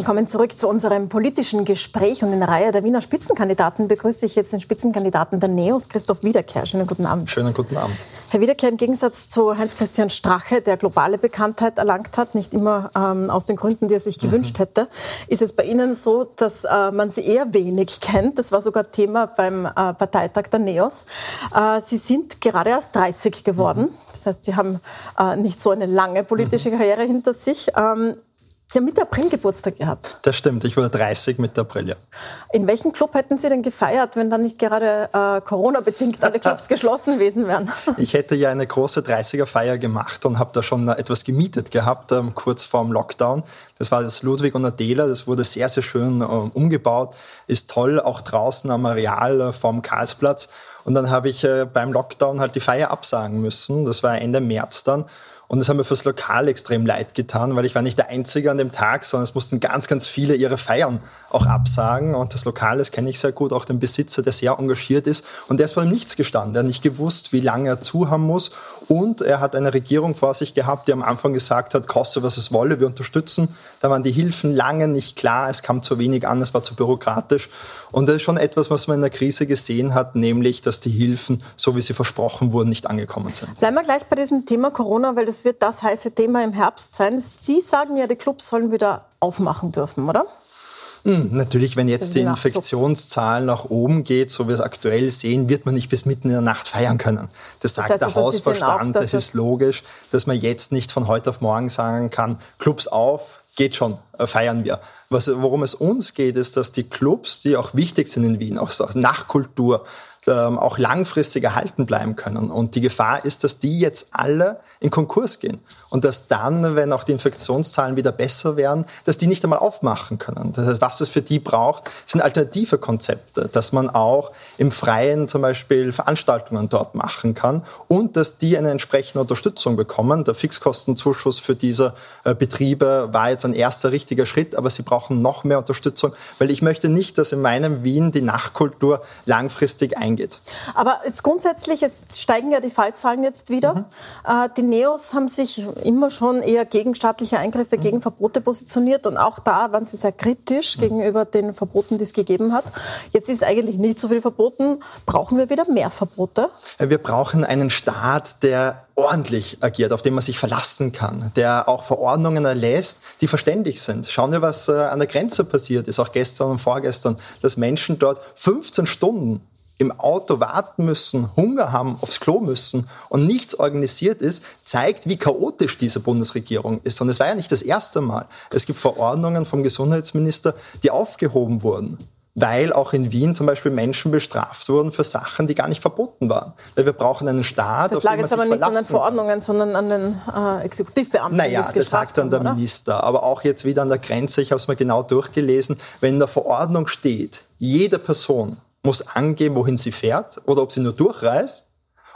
Willkommen zurück zu unserem politischen Gespräch. Und in der Reihe der Wiener Spitzenkandidaten begrüße ich jetzt den Spitzenkandidaten der NEOS, Christoph Wiederkehr. Schönen guten Abend. Schönen guten Abend. Herr Wiederkehr, im Gegensatz zu Heinz-Christian Strache, der globale Bekanntheit erlangt hat, nicht immer ähm, aus den Gründen, die er sich gewünscht mhm. hätte, ist es bei Ihnen so, dass äh, man Sie eher wenig kennt. Das war sogar Thema beim äh, Parteitag der NEOS. Äh, Sie sind gerade erst 30 geworden. Mhm. Das heißt, Sie haben äh, nicht so eine lange politische mhm. Karriere hinter sich. Ähm, Sie haben Mitte April Geburtstag gehabt. Das stimmt, ich wurde 30 Mitte April, ja. In welchem Club hätten Sie denn gefeiert, wenn dann nicht gerade äh, Corona-bedingt alle Clubs geschlossen gewesen wären? Ich hätte ja eine große 30er-Feier gemacht und habe da schon etwas gemietet gehabt, ähm, kurz vorm Lockdown. Das war das Ludwig und Adela, das wurde sehr, sehr schön äh, umgebaut, ist toll, auch draußen am Areal äh, vorm Karlsplatz. Und dann habe ich äh, beim Lockdown halt die Feier absagen müssen. Das war Ende März dann. Und das hat mir fürs Lokal extrem leid getan, weil ich war nicht der Einzige an dem Tag, sondern es mussten ganz, ganz viele ihre Feiern auch absagen. Und das Lokal, das kenne ich sehr gut, auch den Besitzer, der sehr engagiert ist. Und der ist vor dem Nichts gestanden. Er hat nicht gewusst, wie lange er zu haben muss. Und er hat eine Regierung vor sich gehabt, die am Anfang gesagt hat, koste was es wolle, wir unterstützen. Da waren die Hilfen lange nicht klar, es kam zu wenig an, es war zu bürokratisch. Und das ist schon etwas, was man in der Krise gesehen hat, nämlich, dass die Hilfen, so wie sie versprochen wurden, nicht angekommen sind. Bleiben wir gleich bei diesem Thema Corona, weil das wird das heiße Thema im Herbst sein. Sie sagen ja, die Clubs sollen wieder aufmachen dürfen, oder? Hm, natürlich, wenn jetzt die Infektionszahl nach oben geht, so wie wir es aktuell sehen, wird man nicht bis mitten in der Nacht feiern können. Das sagt das heißt, der also Hausverstand, auch, das ist logisch, dass man jetzt nicht von heute auf morgen sagen kann, Clubs auf, geht schon, äh, feiern wir. Was, worum es uns geht, ist, dass die Clubs, die auch wichtig sind in Wien, auch Nachkultur, ähm, auch langfristig erhalten bleiben können. Und die Gefahr ist, dass die jetzt alle in Konkurs gehen und dass dann, wenn auch die Infektionszahlen wieder besser werden, dass die nicht einmal aufmachen können. Das heißt, was es für die braucht, sind alternative Konzepte, dass man auch im Freien zum Beispiel Veranstaltungen dort machen kann und dass die eine entsprechende Unterstützung bekommen. Der Fixkostenzuschuss für diese äh, Betriebe war jetzt ein erster richtiger Schritt, aber sie brauchen noch mehr Unterstützung, weil ich möchte nicht, dass in meinem Wien die Nachkultur langfristig eingeht. Aber jetzt grundsätzlich, es steigen ja die Fallzahlen jetzt wieder. Mhm. Äh, die Neos haben sich immer schon eher gegen staatliche Eingriffe, mhm. gegen Verbote positioniert und auch da waren sie sehr kritisch mhm. gegenüber den Verboten, die es gegeben hat. Jetzt ist eigentlich nicht so viel verboten. Brauchen wir wieder mehr Verbote? Wir brauchen einen Staat, der ordentlich agiert, auf den man sich verlassen kann, der auch Verordnungen erlässt, die verständlich sind. Schauen wir, was äh, an der Grenze passiert ist, auch gestern und vorgestern, dass Menschen dort 15 Stunden im Auto warten müssen, Hunger haben, aufs Klo müssen und nichts organisiert ist, zeigt, wie chaotisch diese Bundesregierung ist. Und es war ja nicht das erste Mal. Es gibt Verordnungen vom Gesundheitsminister, die aufgehoben wurden weil auch in Wien zum Beispiel Menschen bestraft wurden für Sachen, die gar nicht verboten waren. Weil wir brauchen einen Staat. Das lag jetzt aber nicht an den Verordnungen, kann. sondern an den äh, Exekutivbeamten. Naja, das sagt dann der oder? Minister. Aber auch jetzt wieder an der Grenze, ich habe es mir genau durchgelesen, wenn in der Verordnung steht, jede Person muss angeben, wohin sie fährt oder ob sie nur durchreist.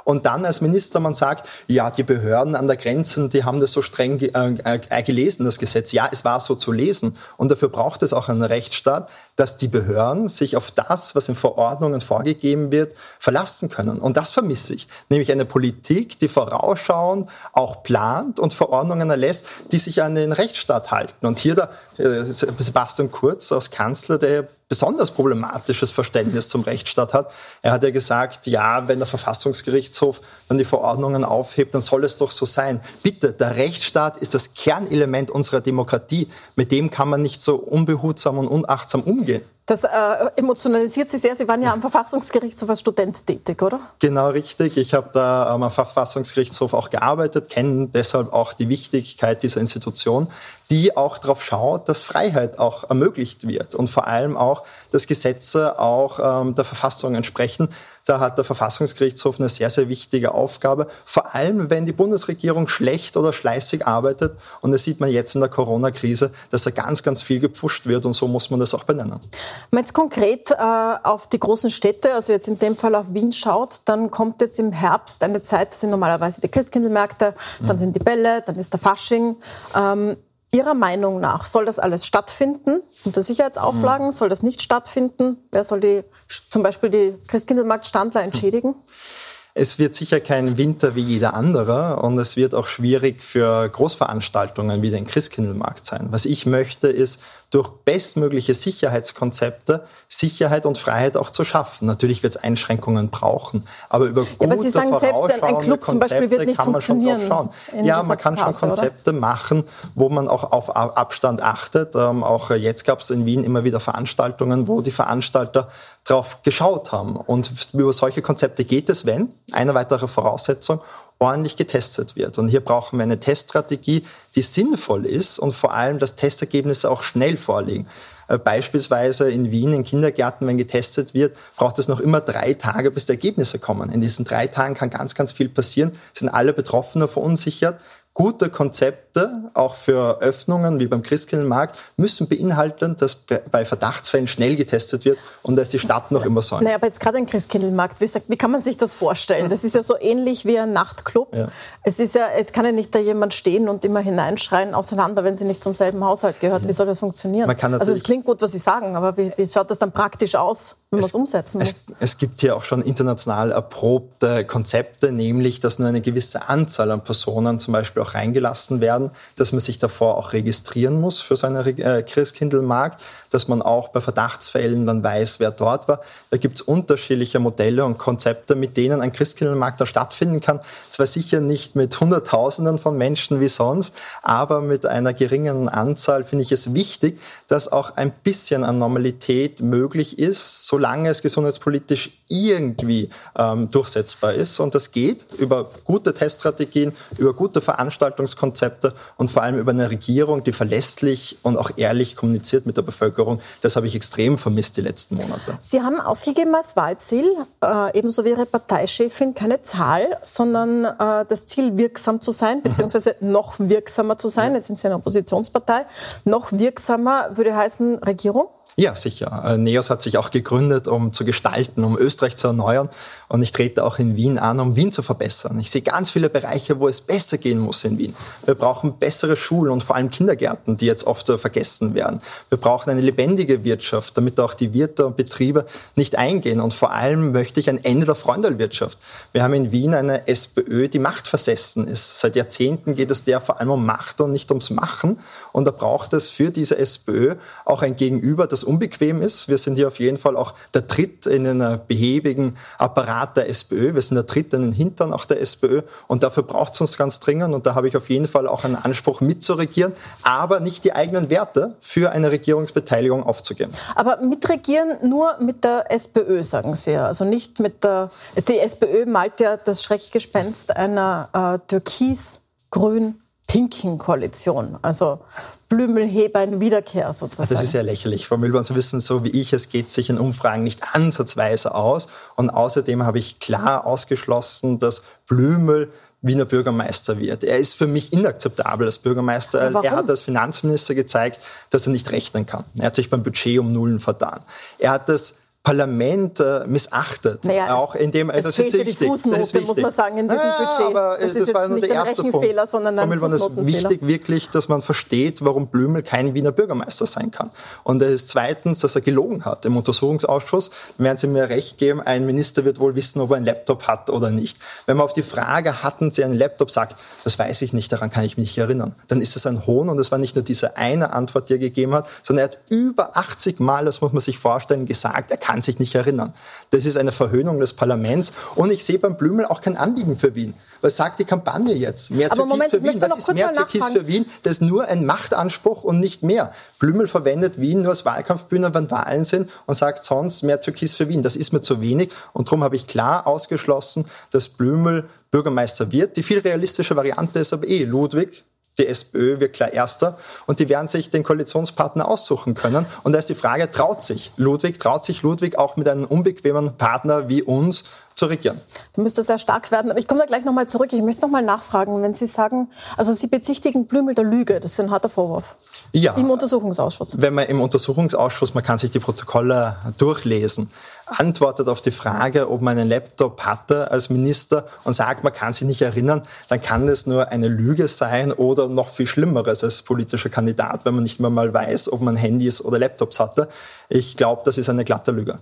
Und dann als Minister man sagt, ja, die Behörden an der Grenze, die haben das so streng äh, äh, gelesen, das Gesetz. Ja, es war so zu lesen. Und dafür braucht es auch einen Rechtsstaat, dass die Behörden sich auf das, was in Verordnungen vorgegeben wird, verlassen können. Und das vermisse ich. Nämlich eine Politik, die vorausschauend auch plant und Verordnungen erlässt, die sich an den Rechtsstaat halten. Und hier der äh, Sebastian Kurz als Kanzler, der besonders problematisches Verständnis zum Rechtsstaat hat. Er hat ja gesagt, ja, wenn der Verfassungsgerichtshof dann die Verordnungen aufhebt, dann soll es doch so sein. Bitte, der Rechtsstaat ist das Kernelement unserer Demokratie. Mit dem kann man nicht so unbehutsam und unachtsam umgehen. Das äh, emotionalisiert Sie sehr. Sie waren ja am Verfassungsgerichtshof als Student tätig, oder? Genau, richtig. Ich habe da am Verfassungsgerichtshof auch gearbeitet, kenne deshalb auch die Wichtigkeit dieser Institution, die auch darauf schaut, dass Freiheit auch ermöglicht wird und vor allem auch, dass Gesetze auch ähm, der Verfassung entsprechen. Da hat der Verfassungsgerichtshof eine sehr, sehr wichtige Aufgabe, vor allem wenn die Bundesregierung schlecht oder schleißig arbeitet. Und das sieht man jetzt in der Corona-Krise, dass da ganz, ganz viel gepfuscht wird und so muss man das auch benennen. Wenn man jetzt konkret äh, auf die großen Städte, also jetzt in dem Fall auf Wien schaut, dann kommt jetzt im Herbst eine Zeit, das sind normalerweise die Christkindlmärkte, dann mhm. sind die Bälle, dann ist der Fasching. Ähm, Ihrer Meinung nach soll das alles stattfinden unter Sicherheitsauflagen? Mhm. Soll das nicht stattfinden? Wer soll die, zum Beispiel die Christkindlmarktstandler entschädigen? Es wird sicher kein Winter wie jeder andere und es wird auch schwierig für Großveranstaltungen wie den Christkindlmarkt sein. Was ich möchte, ist durch bestmögliche Sicherheitskonzepte Sicherheit und Freiheit auch zu schaffen. Natürlich wird es Einschränkungen brauchen, aber über gute, ja, aber Sie sagen selbst, ein Club zum Beispiel wird nicht kann man schon drauf schauen. Ja, man kann Phase, schon Konzepte oder? machen, wo man auch auf Abstand achtet. Ähm, auch jetzt gab es in Wien immer wieder Veranstaltungen, wo die Veranstalter drauf geschaut haben. Und über solche Konzepte geht es, wenn, eine weitere Voraussetzung, ordentlich getestet wird. Und hier brauchen wir eine Teststrategie, die sinnvoll ist und vor allem, dass Testergebnisse auch schnell vorliegen. Äh, beispielsweise in Wien in Kindergärten, wenn getestet wird, braucht es noch immer drei Tage, bis die Ergebnisse kommen. In diesen drei Tagen kann ganz, ganz viel passieren, sind alle Betroffenen verunsichert gute Konzepte, auch für Öffnungen wie beim Christkindlmarkt, müssen beinhalten, dass bei Verdachtsfällen schnell getestet wird und dass die Stadt noch immer soll. Naja, aber jetzt gerade ein Christkindlmarkt, wie, wie kann man sich das vorstellen? Das ist ja so ähnlich wie ein Nachtclub. Ja. Es ist ja, jetzt kann ja nicht da jemand stehen und immer hineinschreien auseinander, wenn sie nicht zum selben Haushalt gehört. Wie soll das funktionieren? also es klingt gut, was Sie sagen, aber wie, wie schaut das dann praktisch aus, wenn man es umsetzen muss? Es, es gibt hier auch schon international erprobte Konzepte, nämlich, dass nur eine gewisse Anzahl an Personen zum Beispiel auch reingelassen werden, dass man sich davor auch registrieren muss für so einen äh, Christkindlmarkt, dass man auch bei Verdachtsfällen dann weiß, wer dort war. Da gibt es unterschiedliche Modelle und Konzepte, mit denen ein Christkindlmarkt da stattfinden kann. Zwar sicher nicht mit Hunderttausenden von Menschen wie sonst, aber mit einer geringen Anzahl finde ich es wichtig, dass auch ein bisschen an Normalität möglich ist, solange es gesundheitspolitisch irgendwie ähm, durchsetzbar ist. Und das geht über gute Teststrategien, über gute Veranstaltungskonzepte und vor allem über eine Regierung, die verlässlich und auch ehrlich kommuniziert mit der Bevölkerung. Das habe ich extrem vermisst die letzten Monate. Sie haben ausgegeben als Wahlziel, äh, ebenso wie Ihre Parteichefin, keine Zahl, sondern äh, das Ziel, wirksam zu sein, beziehungsweise noch wirksamer zu sein. Jetzt sind Sie eine Oppositionspartei. Noch wirksamer würde heißen Regierung? Ja, sicher. Äh, NEOS hat sich auch gegründet, um zu gestalten, um Österreich zu erneuern. Und ich trete auch in Wien an, um Wien zu verbessern. Ich sehe ganz viele Bereiche, wo es besser gehen muss in Wien. Wir brauchen bessere Schulen und vor allem Kindergärten, die jetzt oft vergessen werden. Wir brauchen eine lebendige Wirtschaft, damit auch die Wirte und Betriebe nicht eingehen. Und vor allem möchte ich ein Ende der Freundelwirtschaft. Wir haben in Wien eine SPÖ, die machtversessen ist. Seit Jahrzehnten geht es der vor allem um Macht und nicht ums Machen. Und da braucht es für diese SPÖ auch ein Gegenüber, das unbequem ist. Wir sind hier auf jeden Fall auch der Tritt in einen behäbigen Apparat der SPÖ. Wir sind der Tritt in den Hintern auch der SPÖ. Und dafür braucht es uns ganz dringend. Und da habe ich auf jeden Fall auch einen Anspruch mitzuregieren, aber nicht die eigenen Werte für eine Regierungsbeteiligung aufzugeben. Aber mitregieren nur mit der SPÖ, sagen Sie ja. Also nicht mit der, die SPÖ malt ja das Schreckgespenst einer äh, türkis-grün pinken Koalition. Also Blümelhebein Wiederkehr sozusagen. Das ist ja lächerlich. Frau Mühlborn, Sie wissen so wie ich, es geht sich in Umfragen nicht ansatzweise aus. Und außerdem habe ich klar ausgeschlossen, dass Blümel Wiener Bürgermeister wird. Er ist für mich inakzeptabel als Bürgermeister. Er hat als Finanzminister gezeigt, dass er nicht rechnen kann. Er hat sich beim Budget um Nullen vertan. Er hat das Parlament äh, missachtet. Naja, auch in dem, es das ist wichtig. die Fußnote, muss man sagen, in diesem ja, Budget. Aber das, das ist war nur der erste Punkt. sondern ein Fußnotenfehler. Es ist wichtig wirklich, dass man versteht, warum Blümel kein Wiener Bürgermeister sein kann. Und es ist zweitens, dass er gelogen hat im Untersuchungsausschuss. Werden Sie mir recht geben, ein Minister wird wohl wissen, ob er einen Laptop hat oder nicht. Wenn man auf die Frage, hatten Sie einen Laptop, sagt, das weiß ich nicht, daran kann ich mich nicht erinnern, dann ist das ein Hohn und es war nicht nur diese eine Antwort, die er gegeben hat, sondern er hat über 80 Mal, das muss man sich vorstellen, gesagt, er kann kann sich nicht erinnern. Das ist eine Verhöhnung des Parlaments. Und ich sehe beim Blümel auch kein Anliegen für Wien. Was sagt die Kampagne jetzt? Mehr Aber Türkis Moment, für Wien. Das ist mehr Türkis für Wien. Das ist nur ein Machtanspruch und nicht mehr. Blümel verwendet Wien nur als Wahlkampfbühne, wenn Wahlen sind und sagt sonst mehr Türkis für Wien. Das ist mir zu wenig. Und darum habe ich klar ausgeschlossen, dass Blümel Bürgermeister wird. Die viel realistische Variante ist aber eh Ludwig, die SPÖ wird klar Erster und die werden sich den Koalitionspartner aussuchen können. Und da ist die Frage, traut sich Ludwig, traut sich Ludwig auch mit einem unbequemen Partner wie uns zu regieren? Du müsste sehr stark werden. Aber ich komme da gleich nochmal zurück. Ich möchte nochmal nachfragen, wenn Sie sagen, also Sie bezichtigen Blümel der Lüge, das ist ein harter Vorwurf. Ja. Im Untersuchungsausschuss. Wenn man im Untersuchungsausschuss, man kann sich die Protokolle durchlesen, antwortet auf die Frage, ob man einen Laptop hatte als Minister und sagt, man kann sich nicht erinnern, dann kann es nur eine Lüge sein oder noch viel Schlimmeres als politischer Kandidat, wenn man nicht mehr mal weiß, ob man Handys oder Laptops hatte. Ich glaube, das ist eine glatte Lüge.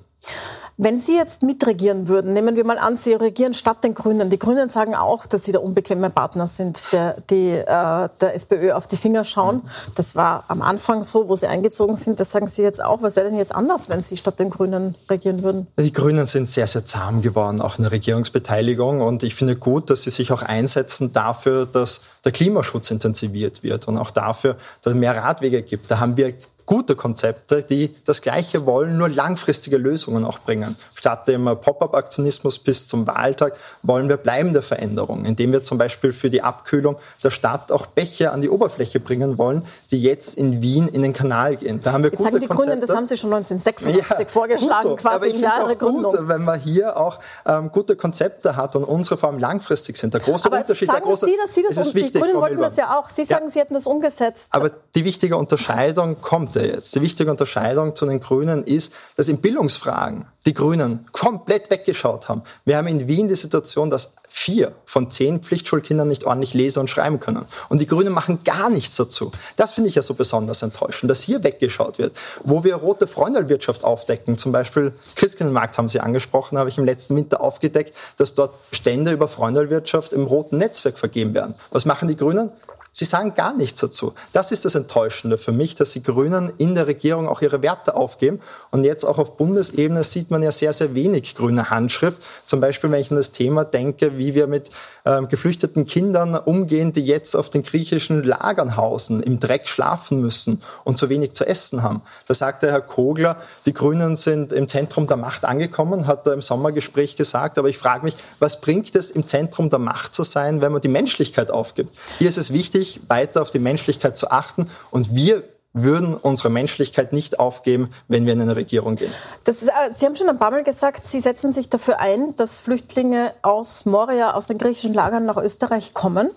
Wenn Sie jetzt mitregieren würden, nehmen wir mal an, Sie regieren statt den Grünen. Die Grünen sagen auch, dass sie der unbequeme Partner sind, der die äh, der SPÖ auf die Finger schauen. Das war am Anfang so, wo Sie eingezogen sind. Das sagen Sie jetzt auch. Was wäre denn jetzt anders, wenn Sie statt den Grünen regieren würden? Die Grünen sind sehr, sehr zahm geworden, auch in der Regierungsbeteiligung. Und ich finde gut, dass sie sich auch einsetzen dafür, dass der Klimaschutz intensiviert wird und auch dafür, dass es mehr Radwege gibt. Da haben wir gute Konzepte, die das Gleiche wollen, nur langfristige Lösungen auch bringen. Statt dem Pop-up-Aktionismus bis zum Wahltag wollen wir bleibende Veränderungen, indem wir zum Beispiel für die Abkühlung der Stadt auch Bäche an die Oberfläche bringen wollen, die jetzt in Wien in den Kanal gehen. Da haben wir jetzt gute sagen die Konzepte. Grünen, das haben sie schon 1986 ja, vorgeschlagen, so. quasi Aber ich Jahre Gründung. Gut, wenn man hier auch ähm, gute Konzepte hat und unsere vor allem langfristig sind. Der große Aber Unterschied, sagen der große, Sie, dass Sie das, und wichtig, die Grünen wollten das ja auch. Sie sagen, ja. Sie hätten das umgesetzt. Aber die wichtige Unterscheidung kommt jetzt. Die wichtige Unterscheidung zu den Grünen ist, dass in Bildungsfragen die Grünen komplett weggeschaut haben. Wir haben in Wien die Situation, dass vier von zehn Pflichtschulkindern nicht ordentlich lesen und schreiben können. Und die Grünen machen gar nichts dazu. Das finde ich ja so besonders enttäuschend, dass hier weggeschaut wird. Wo wir rote Freundelwirtschaft aufdecken, zum Beispiel Christkindlmarkt haben Sie angesprochen, habe ich im letzten Winter aufgedeckt, dass dort Stände über Freundelwirtschaft im roten Netzwerk vergeben werden. Was machen die Grünen? Sie sagen gar nichts dazu. Das ist das Enttäuschende für mich, dass die Grünen in der Regierung auch ihre Werte aufgeben. Und jetzt auch auf Bundesebene sieht man ja sehr, sehr wenig grüne Handschrift. Zum Beispiel, wenn ich an das Thema denke, wie wir mit ähm, geflüchteten Kindern umgehen, die jetzt auf den griechischen Lagern hausen, im Dreck schlafen müssen und zu wenig zu essen haben. Da sagte Herr Kogler, die Grünen sind im Zentrum der Macht angekommen, hat er im Sommergespräch gesagt. Aber ich frage mich, was bringt es, im Zentrum der Macht zu sein, wenn man die Menschlichkeit aufgibt? Hier ist es wichtig, wichtig, weiter auf die Menschlichkeit zu achten. Und wir würden unsere Menschlichkeit nicht aufgeben, wenn wir in eine Regierung gehen. Ist, äh, Sie haben schon ein paar Mal gesagt, Sie setzen sich dafür ein, dass Flüchtlinge aus Moria, aus den griechischen Lagern nach Österreich kommen.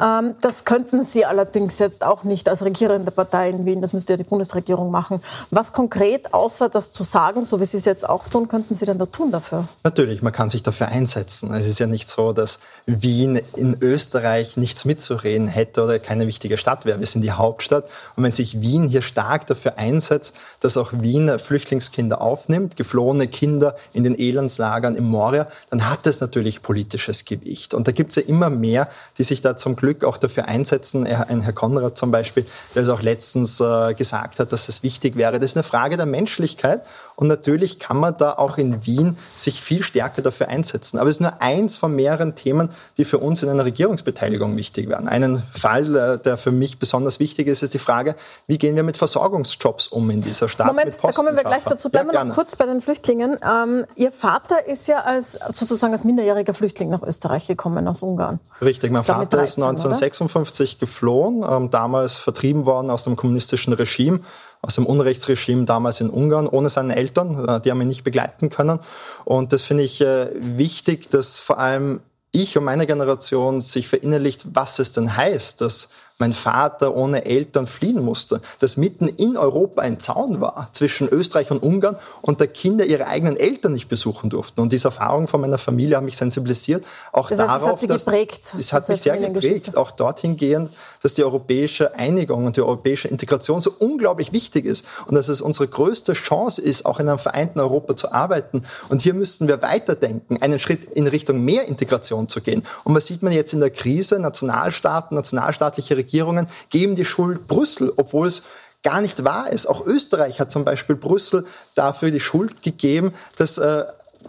Ähm, das könnten Sie allerdings jetzt auch nicht als regierende Partei in Wien. Das müsste ja die Bundesregierung machen. Was konkret, außer das zu sagen, so wie Sie es jetzt auch tun, könnten Sie denn da tun dafür? Natürlich, man kann sich dafür einsetzen. Es ist ja nicht so, dass Wien in Österreich nichts mitzureden hätte oder keine wichtige Stadt wäre. Wir sind die Hauptstadt. Und wenn sich Wien hier stark dafür einsetzt, dass auch Wien Flüchtlingskinder aufnimmt, geflohene Kinder in den Elendslagern im Moria, dann hat das natürlich politisches Gewicht. Und da gibt es ja immer mehr, die sich da zum Glück auch dafür einsetzen. Ein Herr Konrad zum Beispiel, der es auch letztens äh, gesagt hat, dass es wichtig wäre. Das ist eine Frage der Menschlichkeit und natürlich kann man da auch in Wien sich viel stärker dafür einsetzen. Aber es ist nur eins von mehreren Themen, die für uns in einer Regierungsbeteiligung wichtig wären. Einen Fall, äh, der für mich besonders wichtig ist, ist die Frage, wie gehen wir mit Versorgungsjobs um in dieser Stadt? Moment, da kommen wir gleich dazu. Bleiben ja, wir noch kurz bei den Flüchtlingen. Ähm, Ihr Vater ist ja als sozusagen als minderjähriger Flüchtling nach Österreich gekommen aus Ungarn. Richtig, mein Vater 13, ist 1956 oder? geflohen, ähm, damals vertrieben worden aus dem kommunistischen Regime aus dem Unrechtsregime damals in Ungarn ohne seine Eltern. Äh, die haben ihn nicht begleiten können. Und das finde ich äh, wichtig, dass vor allem ich und meine Generation sich verinnerlicht, was es denn heißt, dass mein Vater ohne Eltern fliehen musste, dass mitten in Europa ein Zaun war zwischen Österreich und Ungarn und der Kinder ihre eigenen Eltern nicht besuchen durften. Und diese Erfahrung von meiner Familie hat mich sensibilisiert. Auch das heißt, darauf, es hat sie dass, geprägt. Es hat mich sehr geprägt, auch dorthin gehend, dass die europäische Einigung und die europäische Integration so unglaublich wichtig ist und dass es unsere größte Chance ist, auch in einem vereinten Europa zu arbeiten. Und hier müssten wir weiterdenken, einen Schritt in Richtung mehr Integration zu gehen. Und was sieht man jetzt in der Krise? Nationalstaaten, nationalstaatliche Regierungen Regierungen geben die Schuld Brüssel, obwohl es gar nicht wahr ist. Auch Österreich hat zum Beispiel Brüssel dafür die Schuld gegeben, dass äh,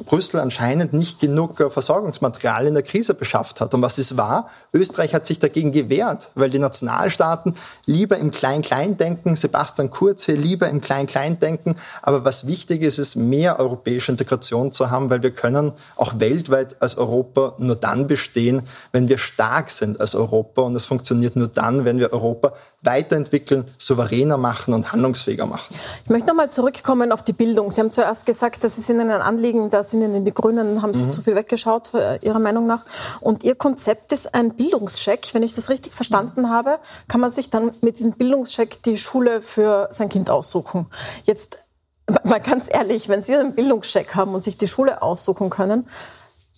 Brüssel anscheinend nicht genug äh, Versorgungsmaterial in der Krise beschafft hat. Und was es war, Österreich hat sich dagegen gewehrt, weil die Nationalstaaten lieber im Klein-Klein denken, Sebastian Kurze lieber im Klein-Klein denken. Aber was wichtig ist, ist mehr europäische Integration zu haben, weil wir können auch weltweit als Europa nur dann bestehen, wenn wir stark sind als Europa. Und es funktioniert nur dann, wenn wir Europa weiterentwickeln, souveräner machen und handlungsfähiger machen. Ich möchte nochmal zurückkommen auf die Bildung. Sie haben zuerst gesagt, das ist Ihnen ein Anliegen, dass sind Ihnen die Grünen, haben Sie mhm. zu viel weggeschaut, äh, Ihrer Meinung nach. Und Ihr Konzept ist ein Bildungscheck. Wenn ich das richtig verstanden mhm. habe, kann man sich dann mit diesem Bildungscheck die Schule für sein Kind aussuchen. Jetzt, mal ganz ehrlich, wenn Sie einen Bildungscheck haben und sich die Schule aussuchen können,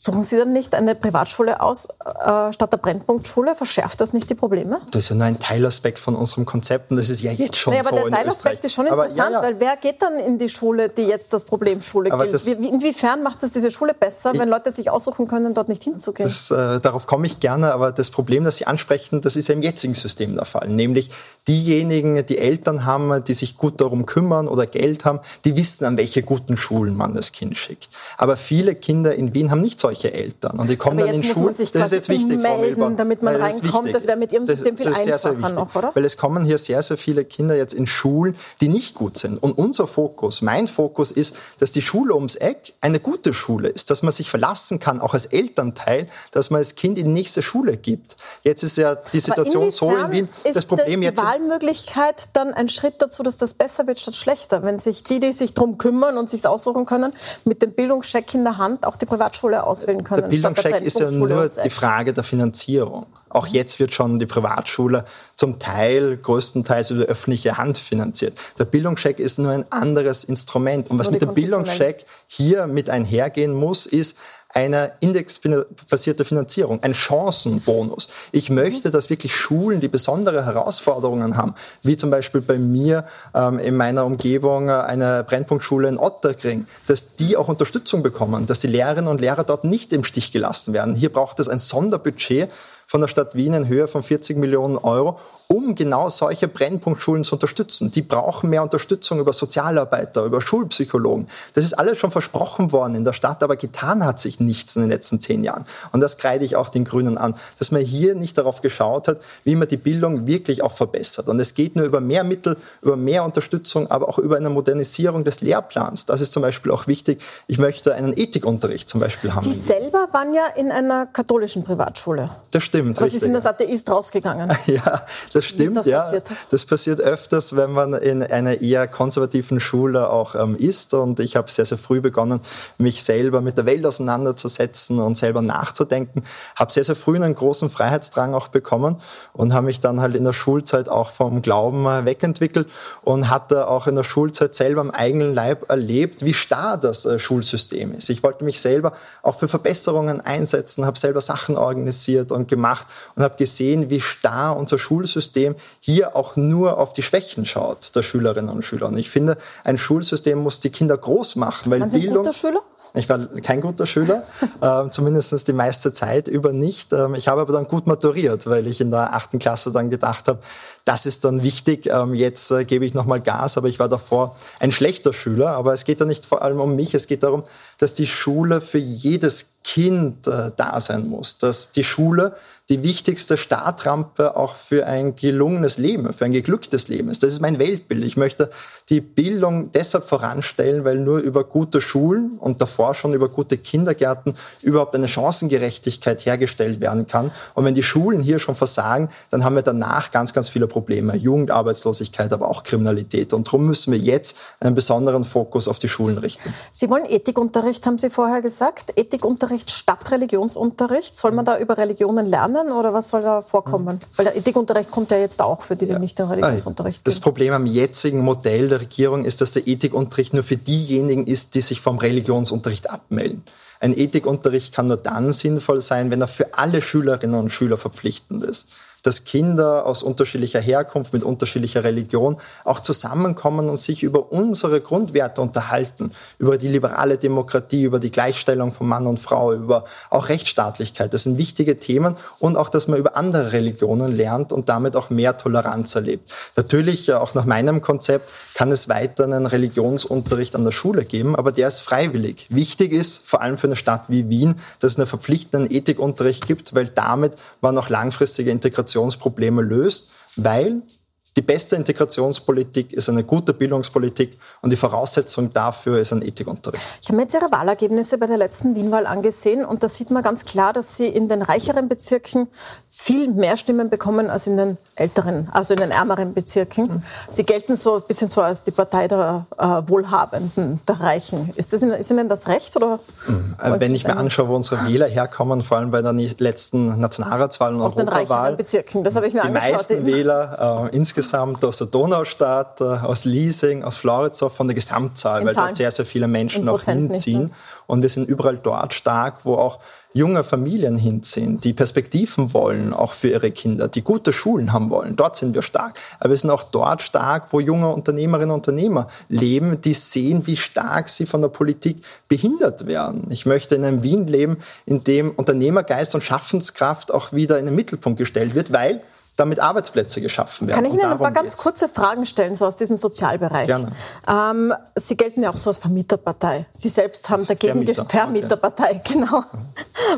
Suchen Sie dann nicht eine Privatschule aus äh, statt der Brennpunktschule? Verschärft das nicht die Probleme? Das ist ja nur ein Teilaspekt von unserem Konzept und das ist ja jetzt schon nee, aber so der Teilaspekt ist schon interessant, aber, ja, ja. weil wer geht dann in die Schule, die jetzt das Problemschule aber gilt? Das, Inwiefern macht das diese Schule besser, wenn Leute sich aussuchen können, dort nicht hinzugehen? Das, äh, darauf komme ich gerne, aber das Problem, das Sie ansprechen, das ist ja im jetzigen System der Fall. Nämlich diejenigen, die Eltern haben, die sich gut darum kümmern oder Geld haben, die wissen, an welche guten Schulen man das Kind schickt. Aber viele Kinder in Wien haben nicht solche Eltern. Und die kommen dann in Schulen. Das ist jetzt wichtig, melden, damit man reinkommt. Das wäre mit Ihrem System das, viel das einfacher sehr, sehr noch, oder? Weil es kommen hier sehr, sehr viele Kinder jetzt in Schulen, die nicht gut sind. Und unser Fokus, mein Fokus ist, dass die Schule ums Eck eine gute Schule ist, dass man sich verlassen kann, auch als Elternteil, dass man das Kind in die nächste Schule gibt. Jetzt ist ja die Situation so in Wien, das Problem die jetzt... Wahlmöglichkeit dann ein Schritt dazu, dass das besser wird statt schlechter, wenn sich die, die sich drum kümmern und sich aussuchen können, mit dem Bildungscheck in der Hand auch die Privatschule auswählen können. Der Bildungscheck ist ja nur die Frage der Finanzierung. Auch jetzt wird schon die Privatschule zum Teil größtenteils über öffentliche Hand finanziert. Der Bildungscheck ist nur ein anderes Instrument. Und was mit dem Bildungscheck hier mit einhergehen muss, ist eine indexbasierte Finanzierung, ein Chancenbonus. Ich möchte, dass wirklich Schulen, die besondere Herausforderungen haben, wie zum Beispiel bei mir ähm, in meiner Umgebung eine Brennpunktschule in Otterkring, dass die auch Unterstützung bekommen, dass die Lehrerinnen und Lehrer dort nicht im Stich gelassen werden. Hier braucht es ein Sonderbudget von der Stadt Wien in Höhe von 40 Millionen Euro, um genau solche Brennpunktschulen zu unterstützen. Die brauchen mehr Unterstützung über Sozialarbeiter, über Schulpsychologen. Das ist alles schon versprochen worden in der Stadt, aber getan hat sich nichts in den letzten zehn Jahren. Und das kreide ich auch den Grünen an, dass man hier nicht darauf geschaut hat, wie man die Bildung wirklich auch verbessert. Und es geht nur über mehr Mittel, über mehr Unterstützung, aber auch über eine Modernisierung des Lehrplans. Das ist zum Beispiel auch wichtig. Ich möchte einen Ethikunterricht zum Beispiel haben. Sie selber waren ja in einer katholischen Privatschule. Das stimmt. Aber richtig. Sie sind als Atheist rausgegangen. ja, das stimmt, das ja. Passiert? Das passiert öfters, wenn man in einer eher konservativen Schule auch ähm, ist. Und ich habe sehr, sehr früh begonnen, mich selber mit der Welt auseinanderzusetzen und selber nachzudenken. Habe sehr, sehr früh einen großen Freiheitsdrang auch bekommen und habe mich dann halt in der Schulzeit auch vom Glauben äh, wegentwickelt und hatte auch in der Schulzeit selber am eigenen Leib erlebt, wie starr das äh, Schulsystem ist. Ich wollte mich selber auch für Verbesserungen einsetzen, habe selber Sachen organisiert und gemacht und habe gesehen, wie starr unser Schulsystem hier auch nur auf die Schwächen schaut der Schülerinnen und Schüler. Und ich finde, ein Schulsystem muss die Kinder groß machen, weil Waren Sie Bildung. Ein guter Schüler? Ich war kein guter Schüler, äh, zumindest die meiste Zeit über nicht. Ähm, ich habe aber dann gut maturiert, weil ich in der achten Klasse dann gedacht habe, das ist dann wichtig, ähm, jetzt äh, gebe ich nochmal Gas, aber ich war davor ein schlechter Schüler. Aber es geht da nicht vor allem um mich, es geht darum, dass die Schule für jedes Kind äh, da sein muss, dass die Schule die wichtigste Startrampe auch für ein gelungenes Leben, für ein geglücktes Leben ist. Das ist mein Weltbild. Ich möchte die Bildung deshalb voranstellen, weil nur über gute Schulen und davor schon über gute Kindergärten überhaupt eine Chancengerechtigkeit hergestellt werden kann. Und wenn die Schulen hier schon versagen, dann haben wir danach ganz, ganz viele Probleme. Jugendarbeitslosigkeit, aber auch Kriminalität. Und darum müssen wir jetzt einen besonderen Fokus auf die Schulen richten. Sie wollen Ethikunterricht, haben Sie vorher gesagt. Ethikunterricht statt Religionsunterricht. Soll man da über Religionen lernen? oder was soll da vorkommen? Mhm. Weil der Ethikunterricht kommt ja jetzt auch für die, die ja. nicht den Religionsunterricht gehen. Das Problem am jetzigen Modell der Regierung ist, dass der Ethikunterricht nur für diejenigen ist, die sich vom Religionsunterricht abmelden. Ein Ethikunterricht kann nur dann sinnvoll sein, wenn er für alle Schülerinnen und Schüler verpflichtend ist dass Kinder aus unterschiedlicher Herkunft, mit unterschiedlicher Religion auch zusammenkommen und sich über unsere Grundwerte unterhalten, über die liberale Demokratie, über die Gleichstellung von Mann und Frau, über auch Rechtsstaatlichkeit. Das sind wichtige Themen und auch, dass man über andere Religionen lernt und damit auch mehr Toleranz erlebt. Natürlich, auch nach meinem Konzept, kann es weiter einen Religionsunterricht an der Schule geben, aber der ist freiwillig. Wichtig ist, vor allem für eine Stadt wie Wien, dass es einen verpflichtenden Ethikunterricht gibt, weil damit man auch langfristige Integration Integrationsprobleme löst, weil die beste Integrationspolitik ist eine gute Bildungspolitik und die Voraussetzung dafür ist ein Ethikunterricht. Ich habe mir jetzt Ihre Wahlergebnisse bei der letzten Wienwahl angesehen und da sieht man ganz klar, dass Sie in den reicheren Bezirken viel mehr Stimmen bekommen als in den älteren, also in den ärmeren Bezirken. Mhm. Sie gelten so ein bisschen so als die Partei der äh, Wohlhabenden, der Reichen. Ist, das, ist Ihnen das recht? Oder mhm. Wenn ich mir anschaue, wo unsere Wähler herkommen, vor allem bei der letzten Nationalratswahl und Aus Europawahl, den reicheren Bezirken, das habe ich mir die angeschaut. meisten Wähler äh, insgesamt insgesamt aus der Donaustadt, äh, aus Leasing, aus Floridsdorf von der Gesamtzahl, In weil Zahlen. dort sehr, sehr viele Menschen noch hinziehen. Nicht, ne? Und wir sind überall dort stark, wo auch junge Familien hinziehen, die Perspektiven wollen, auch für ihre Kinder, die gute Schulen haben wollen. Dort sind wir stark. Aber wir sind auch dort stark, wo junge Unternehmerinnen und Unternehmer leben, die sehen, wie stark sie von der Politik behindert werden. Ich möchte in einem Wien leben, in dem Unternehmergeist und Schaffenskraft auch wieder in den Mittelpunkt gestellt wird, weil damit Arbeitsplätze geschaffen werden. Kann ich Ihnen ein paar ganz geht's. kurze Fragen stellen, so aus diesem Sozialbereich? Gerne. Ähm, Sie gelten ja auch so als Vermieterpartei. Sie selbst haben dagegen Vermieter. Vermieterpartei, genau.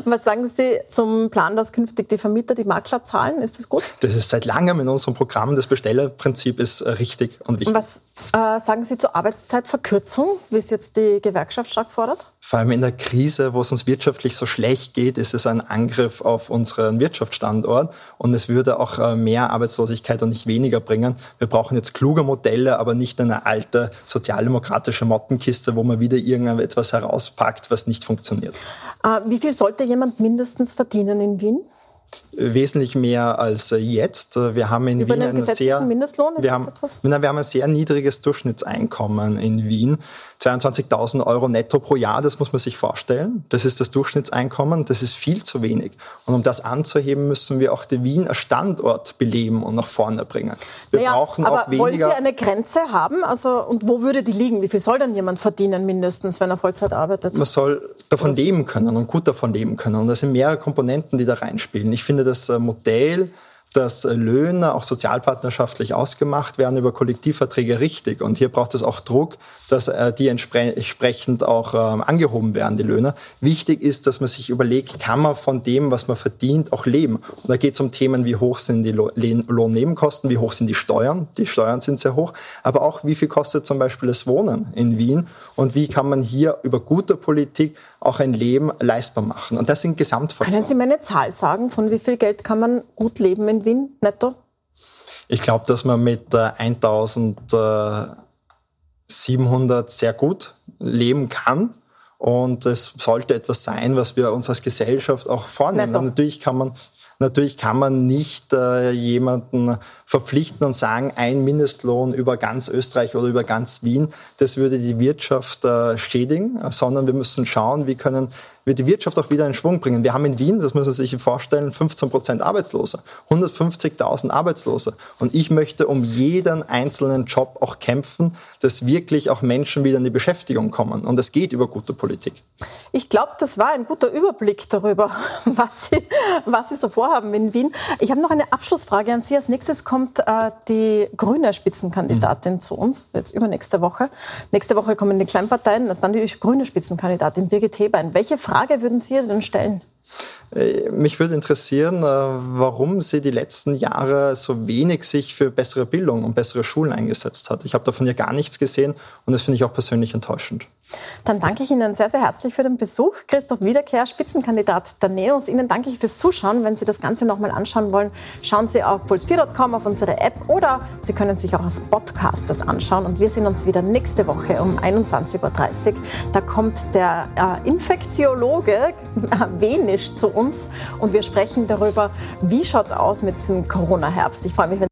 Was sagen Sie zum Plan, dass künftig die Vermieter die Makler zahlen? Ist das gut? Das ist seit langem in unserem Programm. Das Bestellerprinzip ist äh, richtig und wichtig. Was äh, sagen Sie zur Arbeitszeitverkürzung, wie es jetzt die Gewerkschaft stark fordert? Vor allem in der Krise, wo es uns wirtschaftlich so schlecht geht, ist es ein Angriff auf unseren Wirtschaftsstandort und es würde auch äh, mehr Arbeitslosigkeit und nicht weniger bringen. Wir brauchen jetzt kluge Modelle, aber nicht eine alte sozialdemokratische Mottenkiste, wo man wieder irgendetwas herauspackt, was nicht funktioniert. Äh, wie viel sollte jemand mindestens verdienen in Wien? Wesentlich mehr als jetzt. Wir haben in Über Wien einen sehr, Mindestlohn, wir, haben, wir haben ein sehr niedriges Durchschnittseinkommen in Wien. 22.000 Euro netto pro Jahr, das muss man sich vorstellen. Das ist das Durchschnittseinkommen, das ist viel zu wenig. Und um das anzuheben, müssen wir auch den Wien als Standort beleben und nach vorne bringen. Wir naja, brauchen aber auch weniger. Wollen Sie eine Grenze haben? Also, und wo würde die liegen? Wie viel soll denn jemand verdienen mindestens, wenn er Vollzeit arbeitet? Man soll davon leben können und gut davon leben können. Und das sind mehrere Komponenten, die da reinspielen. Ich finde das äh, Modell, dass Löhne auch sozialpartnerschaftlich ausgemacht werden über Kollektivverträge richtig. Und hier braucht es auch Druck, dass äh, die entsprechend auch ähm, angehoben werden, die Löhne. Wichtig ist, dass man sich überlegt, kann man von dem, was man verdient, auch leben. Und da geht es um Themen, wie hoch sind die Lohnnebenkosten, wie hoch sind die Steuern. Die Steuern sind sehr hoch. Aber auch, wie viel kostet zum Beispiel das Wohnen in Wien und wie kann man hier über gute Politik auch ein Leben leistbar machen. Und das sind Gesamtfaktoren. Können Sie mir eine Zahl sagen, von wie viel Geld kann man gut leben in Wien netto? Ich glaube, dass man mit äh, 1700 sehr gut leben kann. Und es sollte etwas sein, was wir uns als Gesellschaft auch vornehmen. Natürlich kann man Natürlich kann man nicht äh, jemanden verpflichten und sagen, ein Mindestlohn über ganz Österreich oder über ganz Wien, das würde die Wirtschaft äh, schädigen, sondern wir müssen schauen, wie können wir die Wirtschaft auch wieder in Schwung bringen. Wir haben in Wien, das müssen Sie sich vorstellen, 15 Prozent Arbeitslose, 150.000 Arbeitslose. Und ich möchte um jeden einzelnen Job auch kämpfen, dass wirklich auch Menschen wieder in die Beschäftigung kommen. Und es geht über gute Politik. Ich glaube, das war ein guter Überblick darüber, was Sie, was Sie so vorhaben in Wien. Ich habe noch eine Abschlussfrage an Sie. Als nächstes kommt äh, die grüne Spitzenkandidatin mhm. zu uns, jetzt übernächste Woche. Nächste Woche kommen die Kleinparteien, dann die grüne Spitzenkandidatin Birgit Hebein. Welche Frage würden Sie denn stellen? Äh, mich würde interessieren, äh, warum sie die letzten Jahre so wenig sich für bessere Bildung und bessere Schulen eingesetzt hat. Ich habe davon ja gar nichts gesehen und das finde ich auch persönlich enttäuschend. Dann danke ich Ihnen sehr, sehr herzlich für den Besuch. Christoph Wiederkehr, Spitzenkandidat der NEOS. Ihnen danke ich fürs Zuschauen. Wenn Sie das Ganze nochmal anschauen wollen, schauen Sie auf puls4.com, auf unsere App oder Sie können sich auch als Podcast das anschauen. Und wir sehen uns wieder nächste Woche um 21.30 Uhr. Da kommt der äh, Infektiologe Wenisch zu uns und wir sprechen darüber, wie schaut es aus mit diesem Corona-Herbst. Ich freue mich, wenn